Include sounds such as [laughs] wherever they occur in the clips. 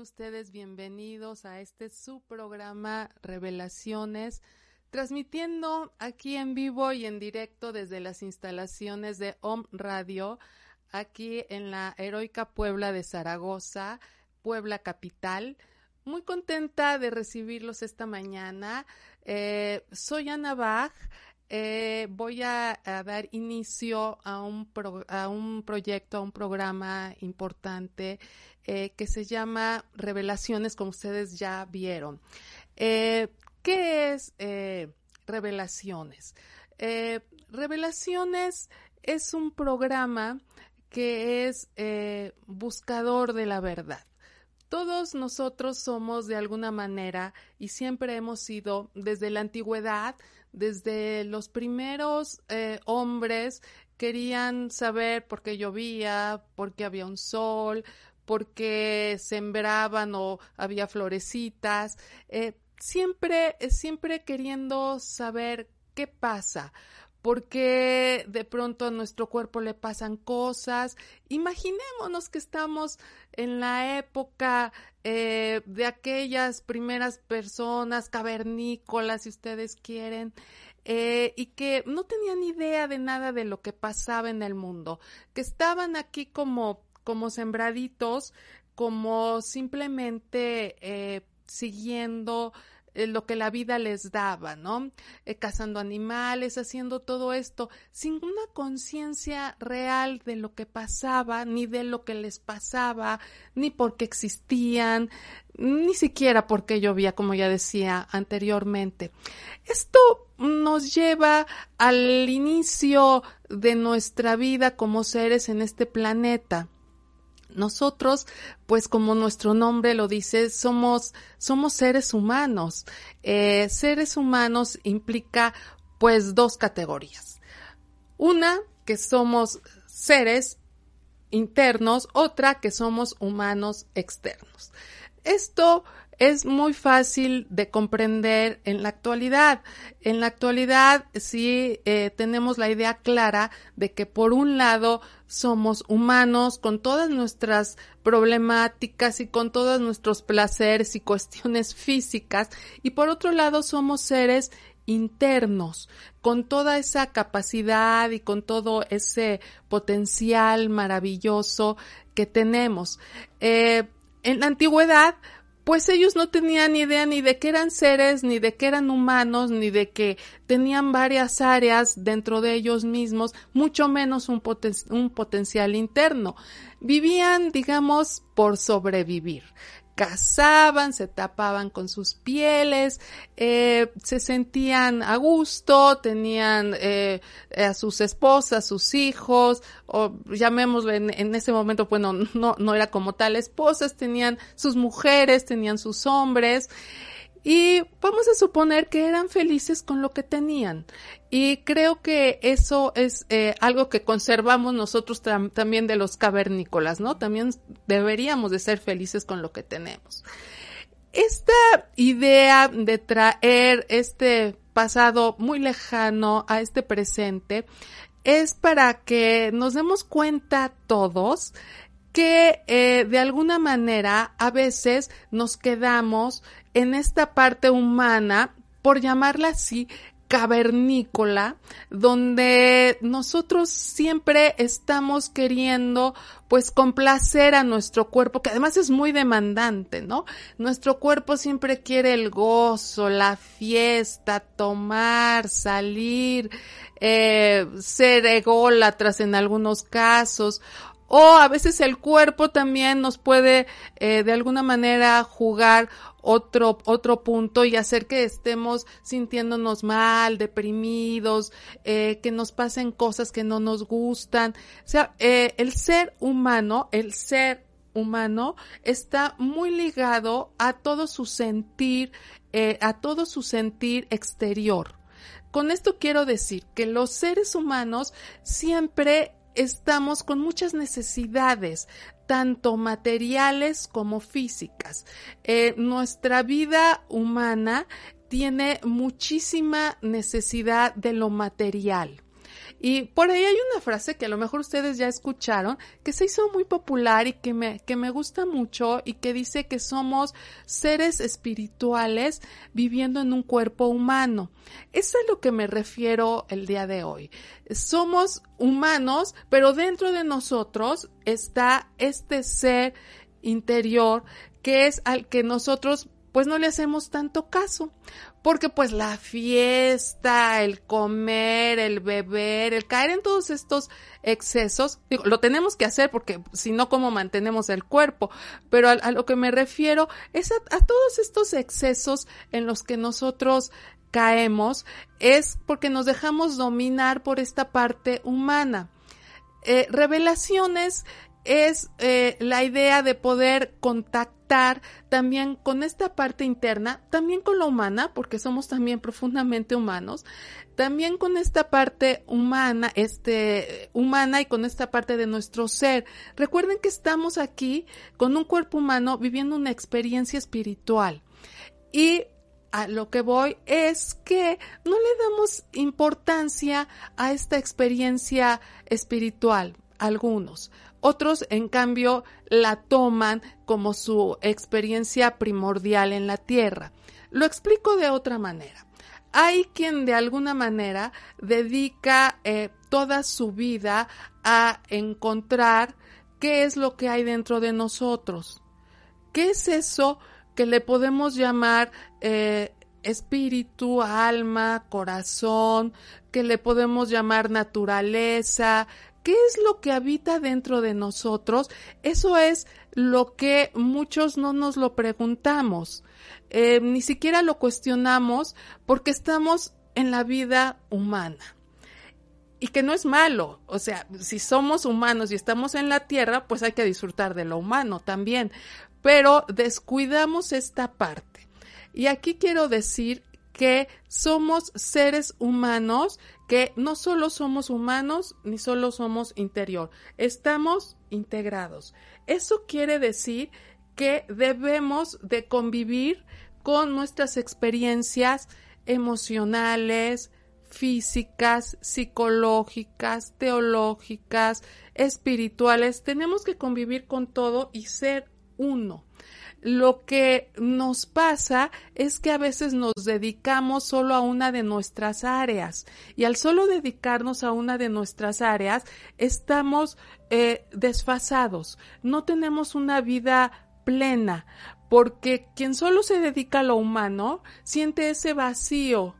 Ustedes bienvenidos a este su programa Revelaciones, transmitiendo aquí en vivo y en directo desde las instalaciones de OM Radio, aquí en la heroica Puebla de Zaragoza, Puebla Capital. Muy contenta de recibirlos esta mañana. Eh, soy Ana Bach. Eh, voy a, dar inicio a un, pro, a un proyecto, a un programa importante eh, que se llama Revelaciones, como ustedes ya vieron. Eh, ¿Qué es Revelaciones? Revelaciones es un programa que es buscador de la verdad. Todos nosotros somos de alguna manera y siempre hemos sido desde la antigüedad, desde los primeros eh, hombres querían saber por qué llovía, por qué había un sol, por qué sembraban o había florecitas, eh, siempre, siempre queriendo saber qué pasa porque de pronto a nuestro cuerpo le pasan cosas. Imaginémonos que estamos en la época eh, de aquellas primeras personas cavernícolas, si ustedes quieren, eh, y que no tenían idea de nada de lo que pasaba en el mundo, que estaban aquí como, como sembraditos, como simplemente eh, siguiendo eh, lo que la vida les daba, ¿no? Eh, cazando animales, haciendo todo esto, sin una conciencia real de lo que pasaba, ni de lo que les pasaba, ni por qué existían, ni siquiera porque llovía, como ya decía anteriormente. Esto nos lleva al inicio de nuestra vida como seres en este planeta nosotros, pues como nuestro nombre lo dice, somos, somos seres humanos. Eh, seres humanos implica pues dos categorías. Una, que somos seres internos, otra que somos humanos externos. Esto es muy fácil de comprender en la actualidad. En la actualidad sí eh, tenemos la idea clara de que por un lado somos humanos con todas nuestras problemáticas y con todos nuestros placeres y cuestiones físicas y por otro lado somos seres internos, con toda esa capacidad y con todo ese potencial maravilloso que tenemos. Eh, en la antigüedad, pues ellos no tenían idea ni de que eran seres, ni de que eran humanos, ni de que tenían varias áreas dentro de ellos mismos, mucho menos un, un potencial interno. Vivían, digamos, por sobrevivir cazaban, se tapaban con sus pieles, eh, se sentían a gusto, tenían eh, a sus esposas, sus hijos, o llamémoslo en, en, ese momento, bueno, no, no era como tal esposas, tenían sus mujeres, tenían sus hombres. Y vamos a suponer que eran felices con lo que tenían. Y creo que eso es eh, algo que conservamos nosotros también de los cavernícolas, ¿no? También deberíamos de ser felices con lo que tenemos. Esta idea de traer este pasado muy lejano a este presente es para que nos demos cuenta todos que eh, de alguna manera a veces nos quedamos en esta parte humana, por llamarla así, cavernícola, donde nosotros siempre estamos queriendo pues complacer a nuestro cuerpo, que además es muy demandante, ¿no? Nuestro cuerpo siempre quiere el gozo, la fiesta, tomar, salir, eh, ser ególatras en algunos casos, o a veces el cuerpo también nos puede eh, de alguna manera jugar otro, otro punto y hacer que estemos sintiéndonos mal, deprimidos, eh, que nos pasen cosas que no nos gustan. O sea, eh, el ser humano, el ser humano está muy ligado a todo su sentir, a todo su sentir exterior. Con esto quiero decir que los seres humanos siempre estamos con muchas necesidades, tanto materiales como físicas. Eh, nuestra vida humana tiene muchísima necesidad de lo material. Y por ahí hay una frase que a lo mejor ustedes ya escucharon, que se hizo muy popular y que me, que me gusta mucho y que dice que somos seres espirituales viviendo en un cuerpo humano. Eso es a lo que me refiero el día de hoy. Somos humanos, pero dentro de nosotros está este ser interior que es al que nosotros pues no le hacemos tanto caso porque pues la fiesta, el comer, el beber, el caer en todos estos excesos, lo tenemos que hacer porque si no, ¿cómo mantenemos el cuerpo? Pero a, lo que me refiero es a, todos estos excesos en los que nosotros caemos, es porque nos dejamos dominar por esta parte humana. Eh, revelaciones es eh, la idea de poder contactar también con esta parte interna, también con la humana, porque somos también profundamente humanos, también con esta parte humana, este, humana y con esta parte de nuestro ser. Recuerden que estamos aquí con un cuerpo humano viviendo una experiencia espiritual. Y a lo que voy es que no le damos importancia a esta experiencia espiritual, algunos. Otros, en cambio, la toman como su experiencia primordial en la Tierra. Lo explico de otra manera. Hay quien de alguna manera dedica eh, toda su vida a encontrar qué es lo que hay dentro de nosotros. ¿Qué es eso que le podemos llamar eh, espíritu, alma, corazón, que le podemos llamar naturaleza, ¿Qué es lo que habita dentro de nosotros? Eso es lo que muchos no nos lo preguntamos, eh, ni siquiera lo cuestionamos porque estamos en la vida humana. Y que no es malo, o sea, si somos humanos y estamos en la tierra, pues hay que disfrutar de lo humano también, pero descuidamos esta parte. Y aquí quiero decir que somos seres humanos, que no solo somos humanos ni solo somos interior, estamos integrados. Eso quiere decir que debemos de convivir con nuestras experiencias emocionales, físicas, psicológicas, teológicas, espirituales. Tenemos que convivir con todo y ser uno. Lo que nos pasa es que a veces nos dedicamos solo a una de nuestras áreas y al solo dedicarnos a una de nuestras áreas estamos eh, desfasados, no tenemos una vida plena, porque quien solo se dedica a lo humano siente ese vacío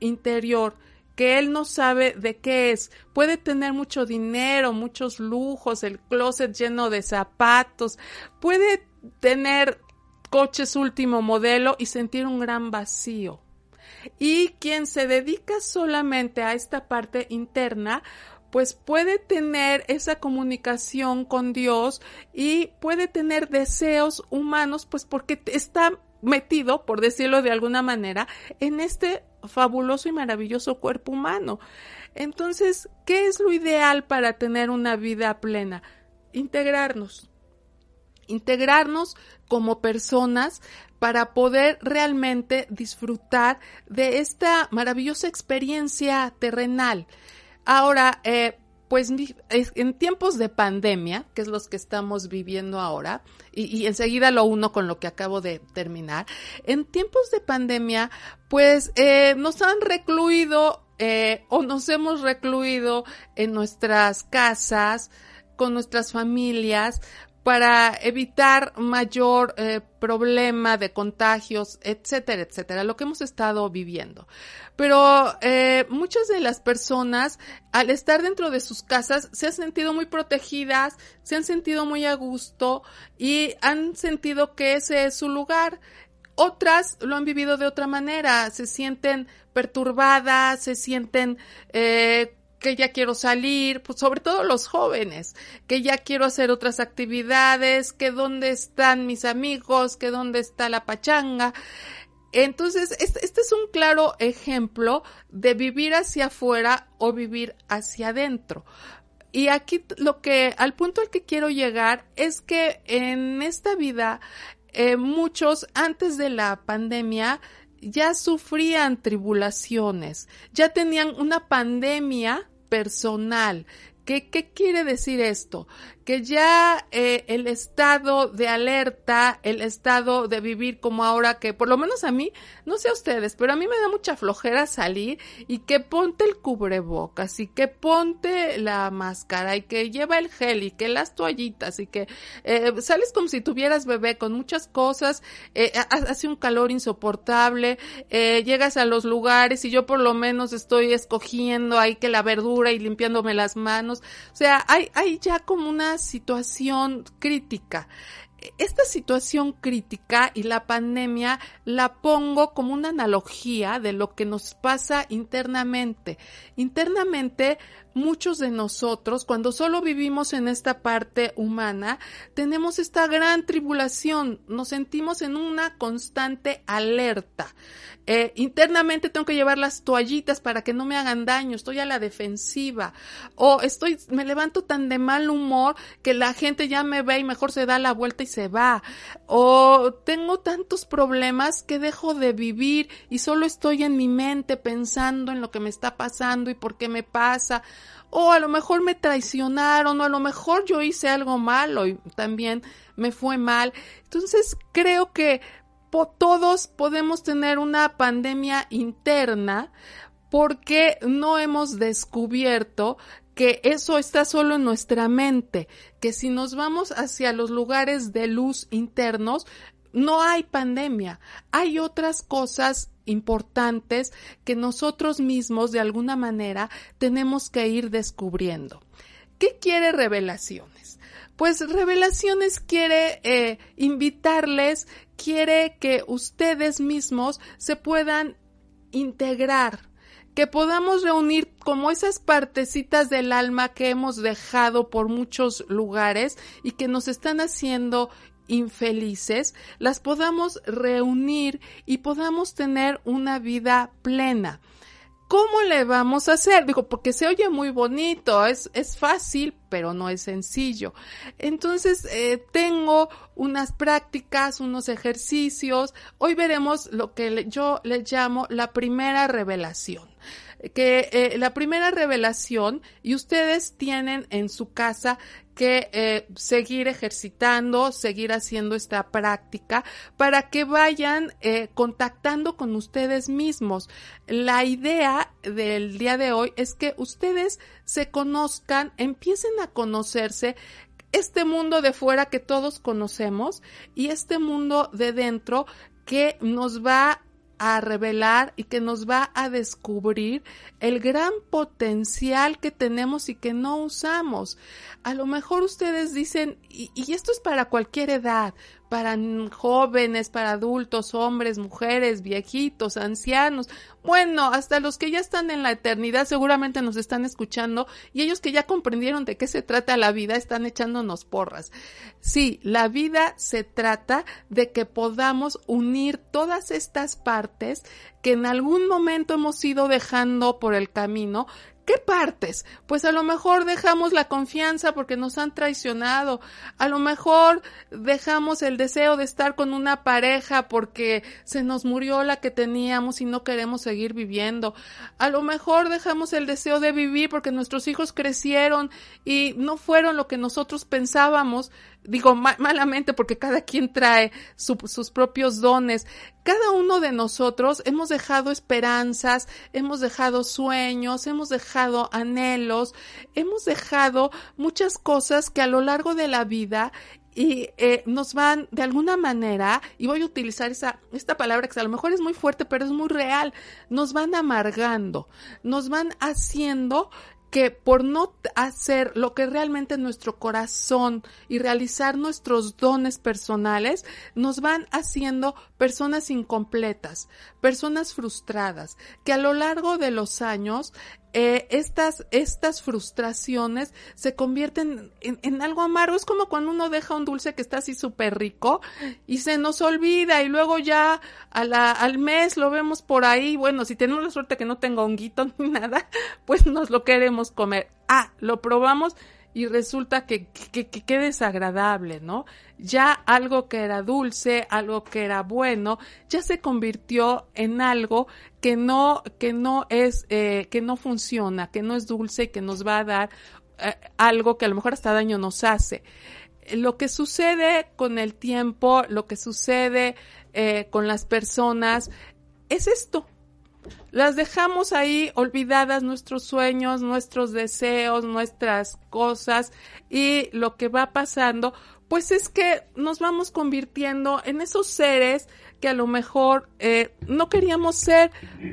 interior que él no sabe de qué es. Puede tener mucho dinero, muchos lujos, el closet lleno de zapatos, puede tener coches último modelo y sentir un gran vacío. Y quien se dedica solamente a esta parte interna, pues puede tener esa comunicación con Dios y puede tener deseos humanos, pues porque está metido, por decirlo de alguna manera, en este fabuloso y maravilloso cuerpo humano. Entonces, ¿qué es lo ideal para tener una vida plena? Integrarnos. Integrarnos como personas para poder realmente disfrutar de esta maravillosa experiencia terrenal. Ahora, eh, pues en tiempos de pandemia, que es los que estamos viviendo ahora, y, enseguida lo uno con lo que acabo de terminar, en tiempos de pandemia, pues eh, nos han recluido eh, o nos hemos recluido en nuestras casas, con nuestras familias, para evitar mayor eh, problema de contagios, etcétera, etcétera, lo que hemos estado viviendo. Pero eh, muchas de las personas, al estar dentro de sus casas, se han sentido muy protegidas, se han sentido muy a gusto y han sentido que ese es su lugar. Otras lo han vivido de otra manera, se sienten perturbadas, se sienten eh, que ya quiero salir, pues sobre todo los jóvenes, que ya quiero hacer otras actividades, que dónde están mis amigos, que dónde está la pachanga. Entonces, este, este, es un claro ejemplo de vivir hacia afuera o vivir hacia adentro. Y aquí lo que, al punto al que quiero llegar es que en esta vida, eh, muchos antes de la pandemia ya sufrían tribulaciones, ya tenían una pandemia personal. ¿Qué, ¿Qué, quiere decir esto? Que ya eh, el estado de alerta, el estado de vivir como ahora que por lo menos a mí, no sé a ustedes, pero a mí me da mucha flojera salir y que ponte el cubrebocas y que ponte la máscara y que lleva el gel y que las toallitas y que eh, sales como si tuvieras bebé con muchas cosas, eh, hace un calor insoportable, llegas a los lugares y yo por lo menos estoy escogiendo ahí que la verdura y limpiándome las manos, o sea, hay, hay ya como una situación crítica. Esta situación crítica y la pandemia la pongo como una analogía de lo que nos pasa internamente. Internamente, muchos de nosotros, cuando solo vivimos en esta parte humana, tenemos esta gran tribulación, nos sentimos en una constante alerta. Eh, internamente tengo que llevar las toallitas para que no me hagan daño, estoy a la defensiva, o estoy, me levanto tan de mal humor que la gente ya me ve y mejor se da la vuelta y se va, o tengo tantos problemas que dejo de vivir y solo estoy en mi mente pensando en lo que me está pasando y por qué me pasa, o a lo mejor me traicionaron, o a lo mejor yo hice algo malo y también me fue mal. Entonces creo que todos podemos tener una pandemia interna porque no hemos descubierto que eso está solo en nuestra mente, que si nos vamos hacia los lugares de luz internos, no hay pandemia, hay otras cosas importantes que nosotros mismos de alguna manera tenemos que ir descubriendo. ¿Qué quiere revelaciones? Pues revelaciones quiere eh, invitarles quiere que ustedes mismos se puedan integrar, que podamos reunir como esas partecitas del alma que hemos dejado por muchos lugares y que nos están haciendo infelices, las podamos reunir y podamos tener una vida plena. ¿cómo le vamos a hacer? Digo, porque se oye muy bonito, es, es fácil, pero no es sencillo. Entonces, eh, tengo unas prácticas, unos ejercicios. Hoy veremos lo que yo le llamo la primera revelación que eh, la primera revelación y ustedes tienen en su casa que eh, seguir ejercitando, seguir haciendo esta práctica para que vayan eh, contactando con ustedes mismos. La idea del día de hoy es que ustedes se conozcan, empiecen a conocerse este mundo de fuera que todos conocemos y este mundo de dentro que nos va a revelar y que nos va a descubrir el gran potencial que tenemos y que no usamos. A lo mejor ustedes dicen, y, esto es para cualquier edad, para jóvenes, para adultos, hombres, mujeres, viejitos, ancianos, bueno, hasta los que ya están en la eternidad seguramente nos están escuchando y ellos que ya comprendieron de qué se trata la vida están echándonos porras. Sí, la vida se trata de que podamos unir todas estas partes que en algún momento hemos ido dejando por el camino, ¿Qué partes? Pues a lo mejor dejamos la confianza porque nos han traicionado, a lo mejor dejamos el deseo de estar con una pareja porque se nos murió la que teníamos y no queremos seguir viviendo, a lo mejor dejamos el deseo de vivir porque nuestros hijos crecieron y no fueron lo que nosotros pensábamos, digo malamente porque cada quien trae sus propios dones. Cada uno de nosotros hemos dejado esperanzas, hemos dejado sueños, hemos dejado anhelos, hemos dejado muchas cosas que a lo largo de la vida y eh, nos van de alguna manera, y voy a utilizar esa, esta palabra que a lo mejor es muy fuerte, pero es muy real, nos van amargando, nos van haciendo que por no hacer lo que realmente nuestro corazón y realizar nuestros dones personales nos van haciendo personas incompletas, personas frustradas, que a lo largo de los años eh, estas, estas frustraciones se convierten en, algo amargo. Es como cuando uno deja un dulce que está así súper rico y se nos olvida y luego ya a la, al mes lo vemos por ahí. Bueno, si tenemos la suerte que no tenga honguito [laughs] ni nada, pues nos lo queremos comer. Ah, lo probamos y resulta que, que, que, desagradable, ¿no? Ya algo que era dulce, algo que era bueno, ya se convirtió en algo que no, que no es, eh, que no funciona, que no es dulce y que nos va a dar eh, algo que a lo mejor hasta daño nos hace. Lo que sucede con el tiempo, lo que sucede eh, con las personas, es esto, las dejamos ahí olvidadas nuestros sueños, nuestros deseos, nuestras cosas y lo que va pasando, pues es que nos vamos convirtiendo en esos seres que a lo mejor eh, no queríamos ser,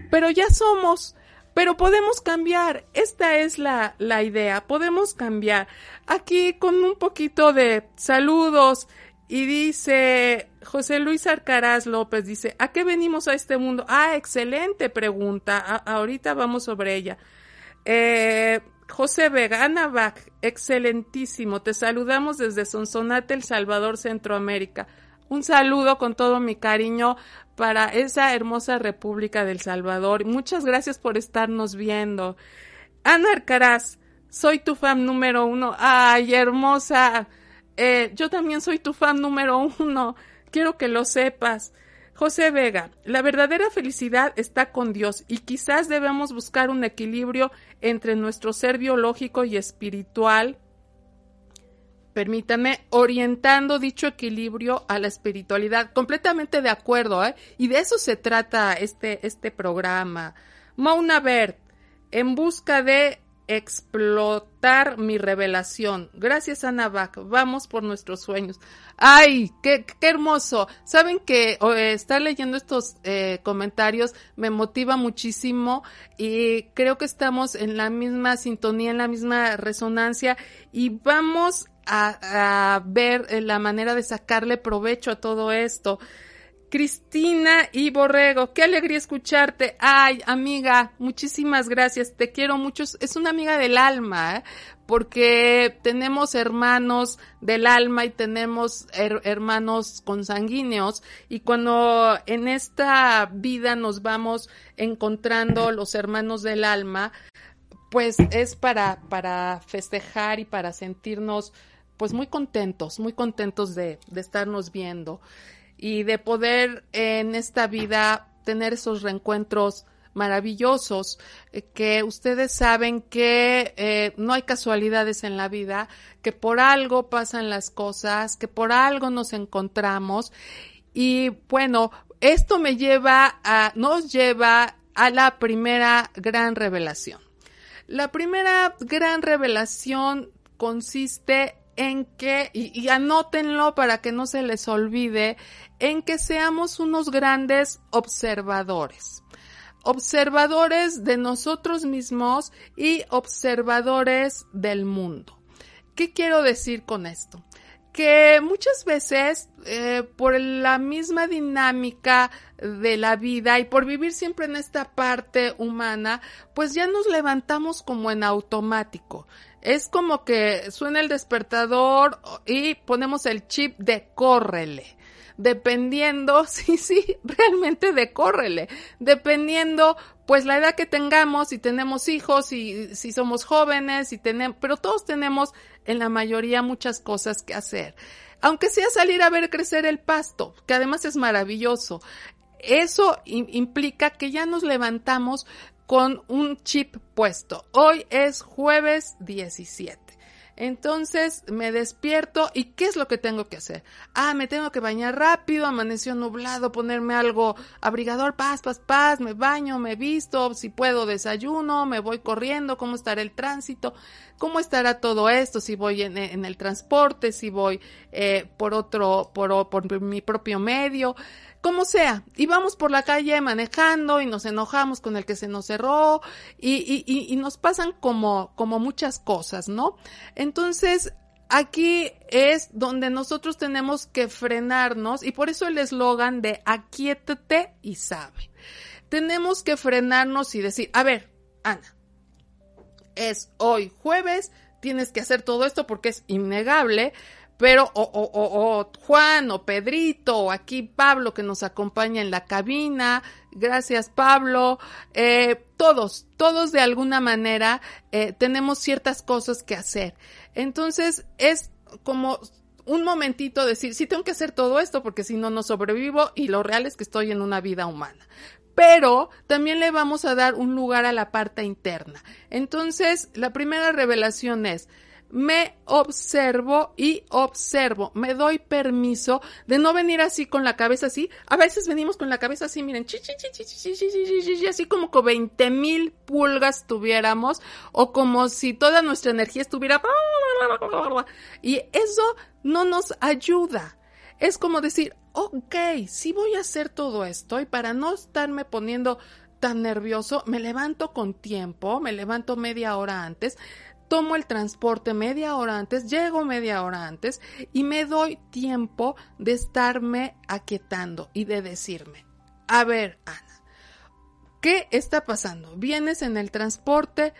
pero ya somos. Pero podemos cambiar, esta es la, la idea, podemos cambiar. Aquí con un poquito de saludos y dice José Luis Arcaraz López, dice, ¿a qué venimos a este mundo? Ah, excelente pregunta. ahorita vamos sobre ella. Eh, José Vegana excelentísimo. Te saludamos desde Sonsonate, El Salvador, Centroamérica. Un saludo con todo mi cariño para esa hermosa República del Salvador. Muchas gracias por estarnos viendo. Ana Arcaraz, soy tu fan número uno. Ay, hermosa. Eh, yo también soy tu fan número uno. Quiero que lo sepas. José Vega, la verdadera felicidad está con Dios y quizás debemos buscar un equilibrio entre nuestro ser biológico y espiritual. Permítame, orientando dicho equilibrio a la espiritualidad. Completamente de acuerdo, ¿eh? Y de eso se trata este, este programa. Mauna Bert, en busca de explotar mi revelación. Gracias, Ana Bach. Vamos por nuestros sueños. ¡Ay! ¡Qué, qué hermoso! Saben que estar leyendo estos eh, comentarios me motiva muchísimo y creo que estamos en la misma sintonía, en la misma resonancia y vamos a, a ver la manera de sacarle provecho a todo esto. Cristina y Borrego, qué alegría escucharte. Ay, amiga, muchísimas gracias, te quiero mucho. Es una amiga del alma, ¿eh? porque tenemos hermanos del alma y tenemos hermanos consanguíneos y cuando en esta vida nos vamos encontrando los hermanos del alma, pues es para, para festejar y para sentirnos pues muy contentos, muy contentos de, de estarnos viendo y de poder en esta vida tener esos reencuentros maravillosos, eh, que ustedes saben que eh, no hay casualidades en la vida, que por algo pasan las cosas, que por algo nos encontramos. Y bueno, esto me lleva a, nos lleva a la primera gran revelación. La primera gran revelación consiste en que, y, anótenlo para que no se les olvide, en que seamos unos grandes observadores. Observadores de nosotros mismos y observadores del mundo. ¿Qué quiero decir con esto? que muchas veces eh, por la misma dinámica de la vida y por vivir siempre en esta parte humana, pues ya nos levantamos como en automático es como que suena el despertador y ponemos el chip de córrele. Dependiendo, [laughs] sí, sí, realmente de córrele. Dependiendo, pues la edad que tengamos, si tenemos hijos, y si somos jóvenes, y tenemos, pero todos tenemos en la mayoría muchas cosas que hacer. Aunque sea salir a ver crecer el pasto, que además es maravilloso. Eso implica que ya nos levantamos con un chip puesto. Hoy es jueves 17. Entonces me despierto y ¿qué es lo que tengo que hacer? Ah, me tengo que bañar rápido, amaneció nublado, ponerme algo abrigador, paz, paz, paz, me baño, me visto, si puedo desayuno, me voy corriendo, cómo estará el tránsito, cómo estará todo esto, si voy en, el transporte, si voy eh, por otro, por, por mi propio medio como sea, y vamos por la calle manejando y nos enojamos con el que se nos cerró y, y, y, nos pasan como, como muchas cosas, ¿no? Entonces, aquí es donde nosotros tenemos que frenarnos y por eso el eslogan de aquíétate y sabe. Tenemos que frenarnos y decir, a ver, Ana, es hoy jueves, tienes que hacer todo esto porque es innegable, pero o, o, o, Juan o Pedrito o aquí Pablo que nos acompaña en la cabina, gracias Pablo, eh, todos, todos de alguna manera eh, tenemos ciertas cosas que hacer. Entonces es como un momentito decir, sí tengo que hacer todo esto porque si no, no sobrevivo y lo real es que estoy en una vida humana pero también le vamos a dar un lugar a la parte interna. Entonces, la primera revelación es, me observo y observo, me doy permiso de no venir así con la cabeza así. A veces venimos con la cabeza así, miren, así como que 20 mil pulgas tuviéramos o como si toda nuestra energía estuviera... Y eso no nos ayuda. Es como decir, ok, sí voy a hacer todo esto y para no estarme poniendo tan nervioso, me levanto con tiempo, me levanto media hora antes, tomo el transporte media hora antes, llego media hora antes y me doy tiempo de estarme aquietando y de decirme, a ver, Ana, ¿qué está pasando? Vienes en el transporte,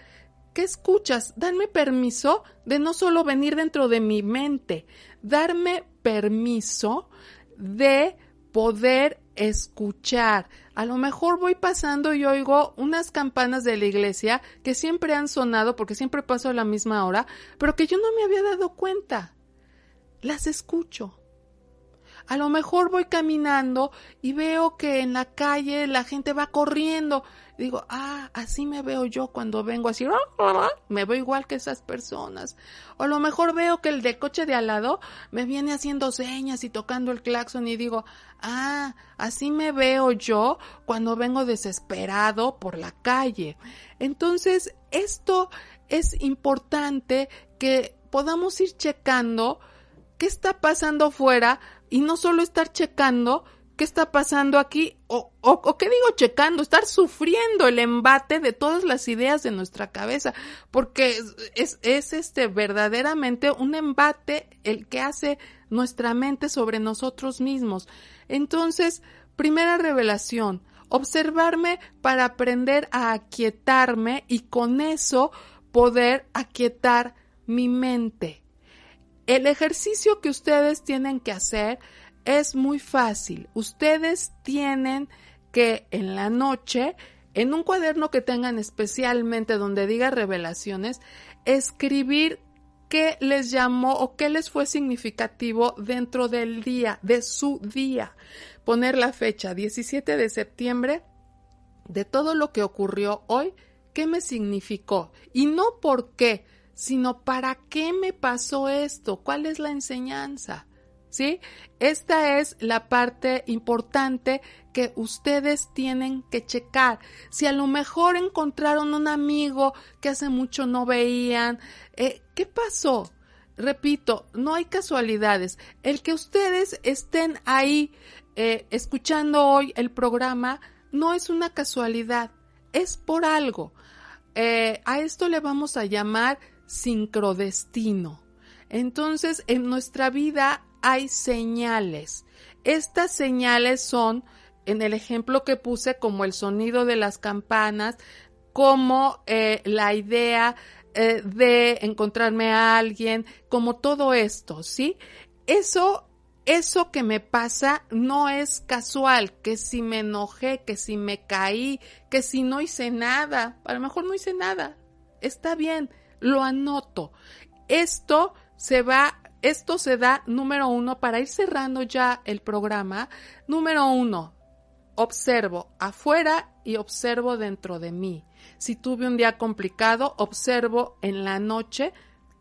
¿qué escuchas? Darme permiso de no solo venir dentro de mi mente, darme permiso de poder escuchar. A lo mejor voy pasando y oigo unas campanas de la iglesia que siempre han sonado porque siempre paso a la misma hora, pero que yo no me había dado cuenta. Las escucho. A lo mejor voy caminando y veo que en la calle la gente va corriendo. Digo, ah, así me veo yo cuando vengo así, me veo igual que esas personas. O a lo mejor veo que el de coche de al lado me viene haciendo señas y tocando el claxon y digo, ah, así me veo yo cuando vengo desesperado por la calle. Entonces, esto es importante que podamos ir checando qué está pasando fuera y no solo estar checando qué está pasando aquí o, o, qué digo checando, estar sufriendo el embate de todas las ideas de nuestra cabeza, porque es, es este verdaderamente un embate el que hace nuestra mente sobre nosotros mismos. Entonces, Primera revelación, observarme para aprender a aquietarme y con eso poder aquietar mi mente. El ejercicio que ustedes tienen que hacer es muy fácil. Ustedes tienen que en la noche, en un cuaderno que tengan especialmente donde diga revelaciones, escribir qué les llamó o qué les fue significativo dentro del día, de su día. Poner la fecha 17 de septiembre de todo lo que ocurrió hoy, qué me significó y no por qué, sino para qué me pasó esto, cuál es la enseñanza. ¿Sí? Esta es la parte importante que ustedes tienen que checar. Si a lo mejor encontraron un amigo que hace mucho no veían, eh, ¿qué pasó? Repito, no hay casualidades. El que ustedes estén ahí eh, escuchando hoy el programa no es una casualidad, es por algo. Eh, a esto le vamos a llamar sincrodestino. Entonces, en nuestra vida hay señales. Estas señales son, en el ejemplo que puse, como el sonido de las campanas, como eh, la idea eh, de encontrarme a alguien, como todo esto, ¿sí? Eso, eso que me pasa no es casual, que si me enojé, que si me caí, que si no hice nada, a lo mejor no hice nada, está bien, lo anoto. Esto se va esto se da, número uno, para ir cerrando ya el programa. Número uno, observo afuera y observo dentro de mí. Si tuve un día complicado, observo en la noche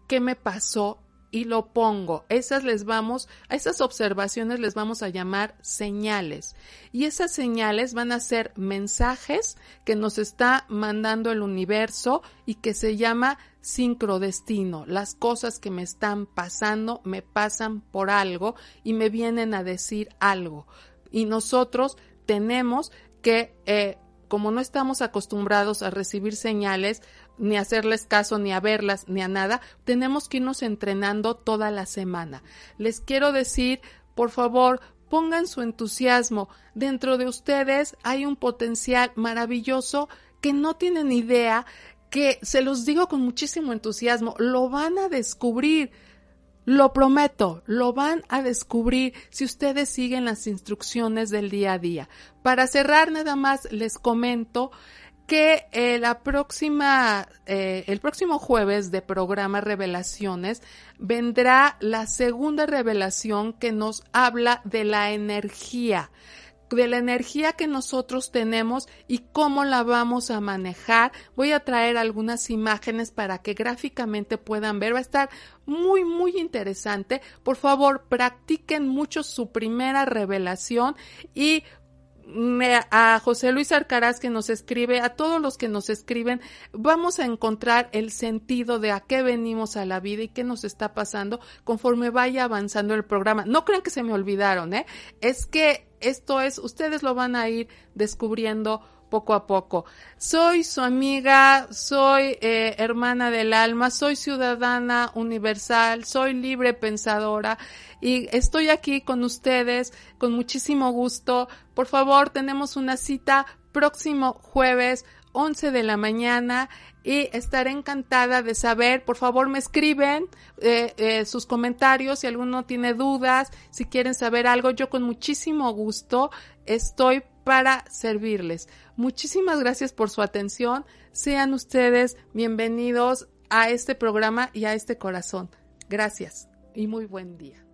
qué me pasó y lo pongo. Esas les vamos, a esas observaciones les vamos a llamar señales. Y esas señales van a ser mensajes que nos está mandando el universo y que se llama sincrodestino. Las cosas que me están pasando me pasan por algo y me vienen a decir algo. Y nosotros tenemos que, eh, como no estamos acostumbrados a recibir señales, ni hacerles caso, ni a verlas, ni a nada, tenemos que irnos entrenando toda la semana. Les quiero decir, por favor, pongan su entusiasmo. Dentro de ustedes hay un potencial maravilloso que no tienen idea que se los digo con muchísimo entusiasmo, lo van a descubrir. Lo prometo, lo van a descubrir si ustedes siguen las instrucciones del día a día. Para cerrar nada más les comento que eh, la próxima, eh, el próximo jueves de programa Revelaciones vendrá la segunda revelación que nos habla de la energía de la energía que nosotros tenemos y cómo la vamos a manejar. Voy a traer algunas imágenes para que gráficamente puedan ver. Va a estar muy, muy interesante. Por favor, practiquen mucho su primera revelación y a José Luis Arcaraz que nos escribe, a todos los que nos escriben, vamos a encontrar el sentido de a qué venimos a la vida y qué nos está pasando conforme vaya avanzando el programa. No crean que se me olvidaron, ¿eh? Es que esto es, ustedes lo van a ir descubriendo poco a poco. Soy su amiga, soy eh, hermana del alma, soy ciudadana universal, soy libre pensadora y estoy aquí con ustedes con muchísimo gusto. Por favor, tenemos una cita próximo jueves 11 de la mañana y estaré encantada de saber, por favor me escriben eh, eh, sus comentarios si alguno tiene dudas, si quieren saber algo, yo con muchísimo gusto estoy para servirles. Muchísimas gracias por su atención, sean ustedes bienvenidos a este programa y a este corazón. Gracias y muy buen día.